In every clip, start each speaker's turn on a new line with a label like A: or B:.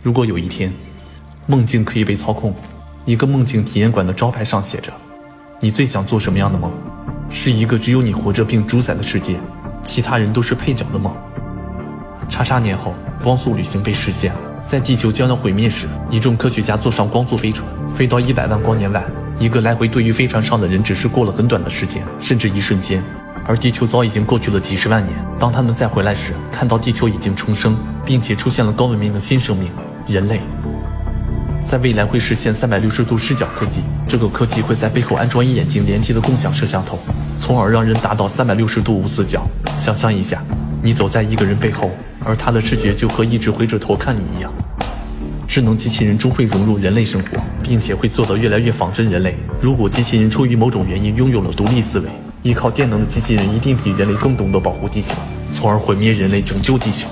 A: 如果有一天，梦境可以被操控，一个梦境体验馆的招牌上写着：“你最想做什么样的梦？是一个只有你活着并主宰的世界，其他人都是配角的梦。”叉叉年后，光速旅行被实现，在地球将要毁灭时，一众科学家坐上光速飞船，飞到一百万光年外。一个来回对于飞船上的人只是过了很短的时间，甚至一瞬间。而地球早已经过去了几十万年。当他们再回来时，看到地球已经重生，并且出现了高文明的新生命——人类。在未来会实现三百六十度视角科技，这个科技会在背后安装一眼睛连接的共享摄像头，从而让人达到三百六十度无死角。想象一下，你走在一个人背后，而他的视觉就和一直回着头看你一样。智能机器人终会融入人类生活，并且会做得越来越仿真人类。如果机器人出于某种原因拥有了独立思维，依靠电能的机器人一定比人类更懂得保护地球，从而毁灭人类，拯救地球。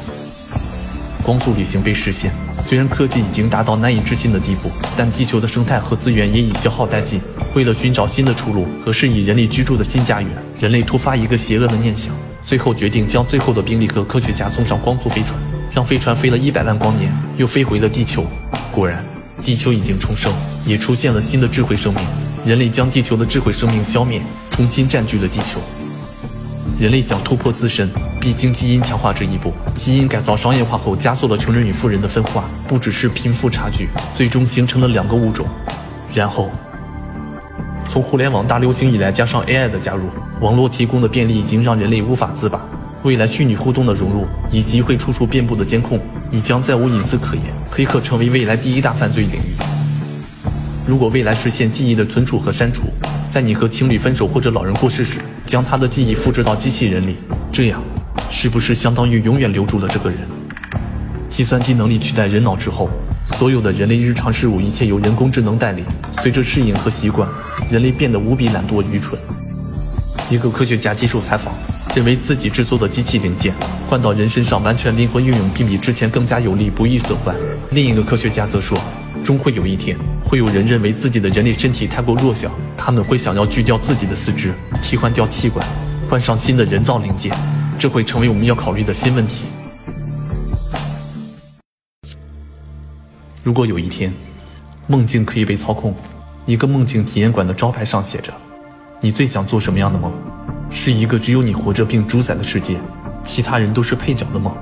A: 光速旅行被实现，虽然科技已经达到难以置信的地步，但地球的生态和资源也已消耗殆尽。为了寻找新的出路和适宜人类居住的新家园，人类突发一个邪恶的念想，最后决定将最后的兵力和科学家送上光速飞船。让飞船飞了一百万光年，又飞回了地球。果然，地球已经重生，也出现了新的智慧生命。人类将地球的智慧生命消灭，重新占据了地球。人类想突破自身，必经基因强化这一步。基因改造商业化后，加速了穷人与富人的分化，不只是贫富差距，最终形成了两个物种。然后，从互联网大流行以来，加上 AI 的加入，网络提供的便利已经让人类无法自拔。未来虚拟互动的融入，以及会处处遍布的监控，你将再无隐私可言。黑客成为未来第一大犯罪领域。如果未来实现记忆的存储和删除，在你和情侣分手或者老人过世时，将他的记忆复制到机器人里，这样是不是相当于永远留住了这个人？计算机能力取代人脑之后，所有的人类日常事务一切由人工智能代理。随着适应和习惯，人类变得无比懒惰愚蠢。一个科学家接受采访。认为自己制作的机器零件换到人身上完全灵活运用，并比之前更加有力，不易损坏。另一个科学家则说，终会有一天，会有人认为自己的人类身体太过弱小，他们会想要锯掉自己的四肢，替换掉器官，换上新的人造零件，这会成为我们要考虑的新问题。如果有一天，梦境可以被操控，一个梦境体验馆的招牌上写着：“你最想做什么样的梦？”是一个只有你活着并主宰的世界，其他人都是配角的梦。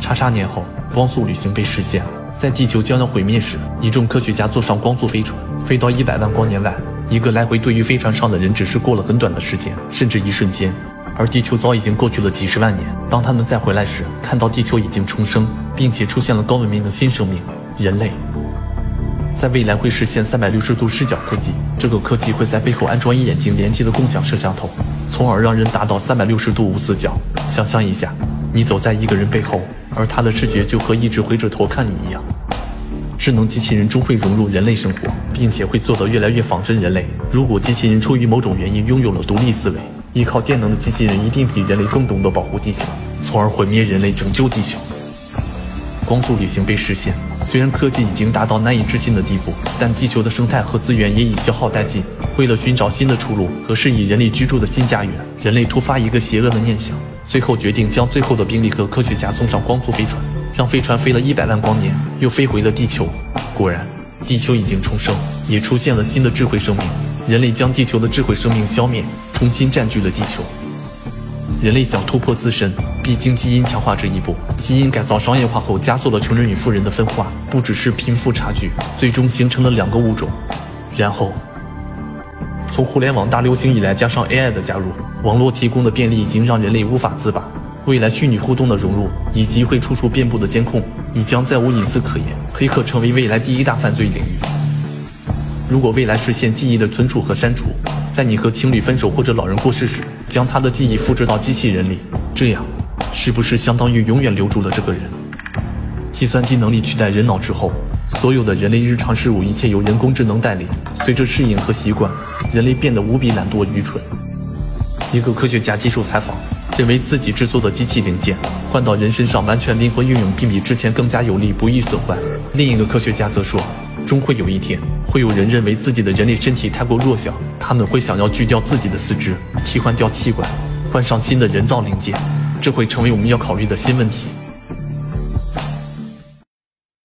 A: 叉叉年后，光速旅行被实现，在地球将要毁灭时，一众科学家坐上光速飞船，飞到一百万光年外。一个来回对于飞船上的人只是过了很短的时间，甚至一瞬间。而地球早已经过去了几十万年。当他们再回来时，看到地球已经重生，并且出现了高文明的新生命——人类。在未来会实现三百六十度视角科技，这个科技会在背后安装一眼睛连接的共享摄像头，从而让人达到三百六十度无死角。想象一下，你走在一个人背后，而他的视觉就和一直回着头看你一样。智能机器人终会融入人类生活，并且会做得越来越仿真人类。如果机器人出于某种原因拥有了独立思维，依靠电能的机器人一定比人类更懂得保护地球，从而毁灭人类，拯救地球。光速旅行被实现。虽然科技已经达到难以置信的地步，但地球的生态和资源也已消耗殆尽。为了寻找新的出路和适宜人类居住的新家园，人类突发一个邪恶的念想，最后决定将最后的兵力和科学家送上光速飞船，让飞船飞了一百万光年，又飞回了地球。果然，地球已经重生，也出现了新的智慧生命。人类将地球的智慧生命消灭，重新占据了地球。人类想突破自身，必经基因强化这一步。基因改造商业化后，加速了穷人与富人的分化，不只是贫富差距，最终形成了两个物种。然后，从互联网大流行以来，加上 AI 的加入，网络提供的便利已经让人类无法自拔。未来虚拟互动的融入，以及会处处遍布的监控，你将再无隐私可言。黑客成为未来第一大犯罪领域。如果未来实现记忆的存储和删除，在你和情侣分手或者老人过世时，将他的记忆复制到机器人里，这样是不是相当于永远留住了这个人？计算机能力取代人脑之后，所有的人类日常事务一切由人工智能代理。随着适应和习惯，人类变得无比懒惰愚蠢。一个科学家接受采访，认为自己制作的机器零件换到人身上完全灵活运用，并比之前更加有力，不易损坏。另一个科学家则说，终会有一天，会有人认为自己的人类身体太过弱小。他们会想要锯掉自己的四肢，替换掉器官，换上新的人造零件，这会成为我们要考虑的新问题。